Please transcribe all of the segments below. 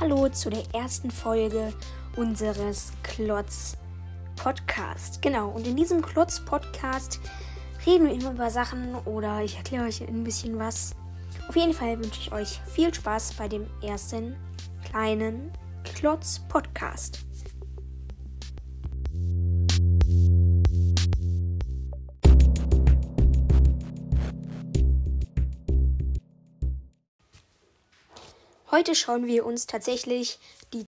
Hallo zu der ersten Folge unseres Klotz Podcast. Genau, und in diesem Klotz Podcast reden wir immer über Sachen oder ich erkläre euch ein bisschen was. Auf jeden Fall wünsche ich euch viel Spaß bei dem ersten kleinen Klotz Podcast. Heute schauen wir uns tatsächlich die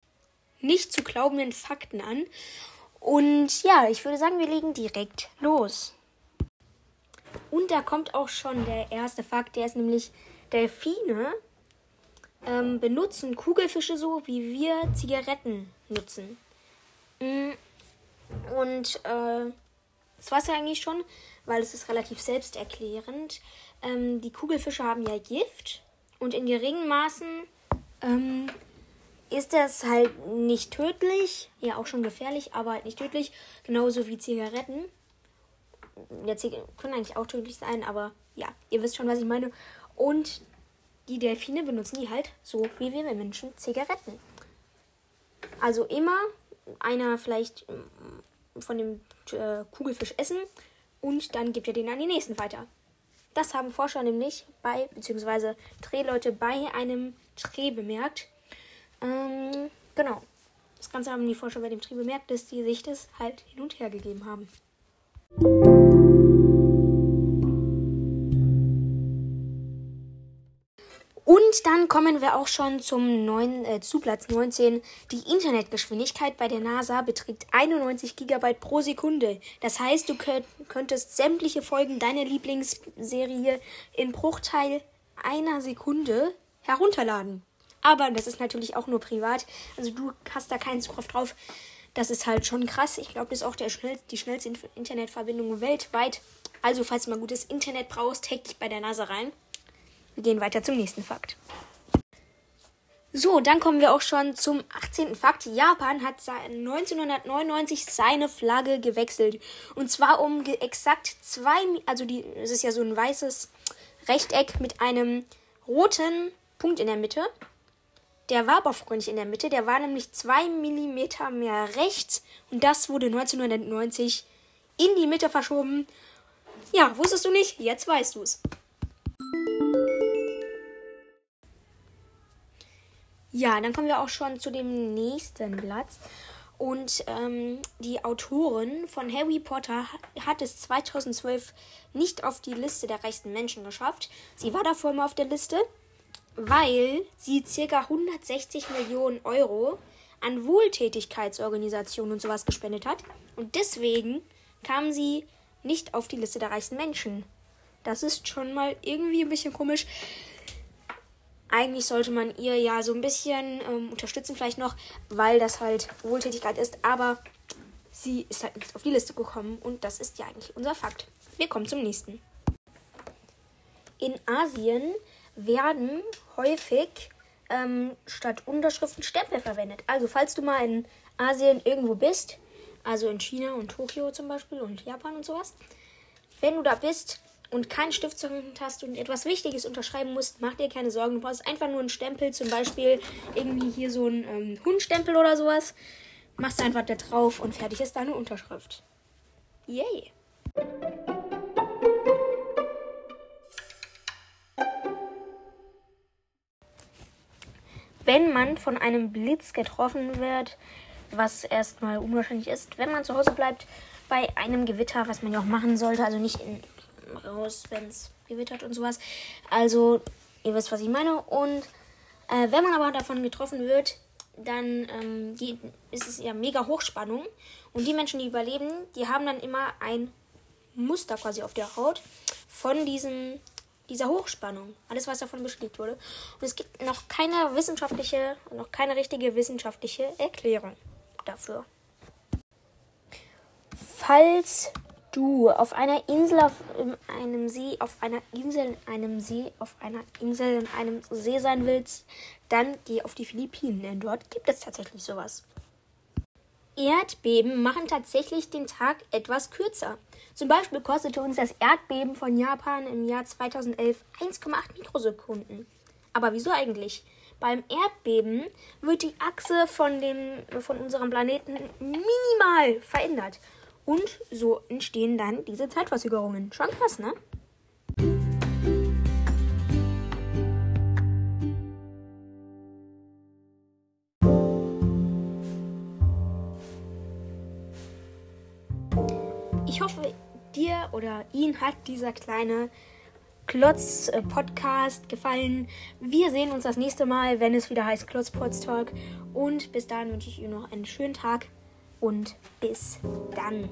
nicht zu glaubenden Fakten an. Und ja, ich würde sagen, wir legen direkt los. Und da kommt auch schon der erste Fakt, der ist nämlich, Delfine ähm, benutzen Kugelfische so, wie wir Zigaretten nutzen. Mm, und äh, das war es ja eigentlich schon, weil es ist relativ selbsterklärend. Ähm, die Kugelfische haben ja Gift und in geringen Maßen ähm, ist das halt nicht tödlich. Ja, auch schon gefährlich, aber halt nicht tödlich. Genauso wie Zigaretten. Ja, Zig können eigentlich auch tödlich sein, aber ja, ihr wisst schon, was ich meine. Und die Delfine benutzen die halt so wie wir Menschen Zigaretten. Also immer einer vielleicht ähm, von dem äh, Kugelfisch essen und dann gibt er den an die nächsten weiter. Das haben Forscher nämlich bei, beziehungsweise Drehleute bei einem Dreh bemerkt. Ähm, genau. Das Ganze haben die Forscher bei dem Dreh bemerkt, dass die sich das halt hin und her gegeben haben. Dann kommen wir auch schon zum neuen, äh, zu Platz 19. Die Internetgeschwindigkeit bei der NASA beträgt 91 GB pro Sekunde. Das heißt, du könnt, könntest sämtliche Folgen deiner Lieblingsserie in Bruchteil einer Sekunde herunterladen. Aber das ist natürlich auch nur privat. Also du hast da keinen Zugriff drauf. Das ist halt schon krass. Ich glaube, das ist auch der schnell, die schnellste Internetverbindung weltweit. Also, falls du mal gutes Internet brauchst, hack dich bei der NASA rein. Wir gehen weiter zum nächsten Fakt. So, dann kommen wir auch schon zum 18. Fakt. Japan hat 1999 seine Flagge gewechselt. Und zwar um exakt zwei, also die, es ist ja so ein weißes Rechteck mit einem roten Punkt in der Mitte. Der war aber vorher nicht in der Mitte, der war nämlich zwei Millimeter mehr rechts. Und das wurde 1990 in die Mitte verschoben. Ja, wusstest du nicht? Jetzt weißt du Ja, dann kommen wir auch schon zu dem nächsten Platz. Und ähm, die Autorin von Harry Potter hat es 2012 nicht auf die Liste der reichsten Menschen geschafft. Sie war davor immer auf der Liste, weil sie ca. 160 Millionen Euro an Wohltätigkeitsorganisationen und sowas gespendet hat. Und deswegen kam sie nicht auf die Liste der reichsten Menschen. Das ist schon mal irgendwie ein bisschen komisch eigentlich sollte man ihr ja so ein bisschen ähm, unterstützen, vielleicht noch, weil das halt Wohltätigkeit ist. Aber sie ist halt nicht auf die Liste gekommen und das ist ja eigentlich unser Fakt. Wir kommen zum nächsten. In Asien werden häufig ähm, statt Unterschriften Stempel verwendet. Also falls du mal in Asien irgendwo bist, also in China und Tokio zum Beispiel und Japan und sowas, wenn du da bist, und keinen Stift zur Hand hast und etwas Wichtiges unterschreiben musst, mach dir keine Sorgen. Du brauchst einfach nur einen Stempel, zum Beispiel irgendwie hier so ein ähm, Hundstempel oder sowas. Machst einfach da drauf und fertig ist deine Unterschrift. Yay! Wenn man von einem Blitz getroffen wird, was erstmal unwahrscheinlich ist, wenn man zu Hause bleibt, bei einem Gewitter, was man ja auch machen sollte, also nicht in raus, wenn es gewittert und sowas. Also, ihr wisst, was ich meine. Und äh, wenn man aber davon getroffen wird, dann ähm, die, ist es ja mega Hochspannung. Und die Menschen, die überleben, die haben dann immer ein Muster quasi auf der Haut von diesem, dieser Hochspannung. Alles, was davon beschlägt wurde. Und es gibt noch keine wissenschaftliche, noch keine richtige wissenschaftliche Erklärung dafür. Falls du auf einer Insel, auf einem See, auf einer Insel, in einem See, auf einer Insel, in einem See sein willst, dann geh auf die Philippinen, denn dort gibt es tatsächlich sowas. Erdbeben machen tatsächlich den Tag etwas kürzer. Zum Beispiel kostete uns das Erdbeben von Japan im Jahr 2011 1,8 Mikrosekunden. Aber wieso eigentlich? Beim Erdbeben wird die Achse von, dem, von unserem Planeten minimal verändert. Und so entstehen dann diese Zeitverzögerungen. Schon krass, ne? Ich hoffe, dir oder ihn hat dieser kleine Klotz-Podcast gefallen. Wir sehen uns das nächste Mal, wenn es wieder heißt Klotz Pots Talk. Und bis dahin wünsche ich Ihnen noch einen schönen Tag und bis dann.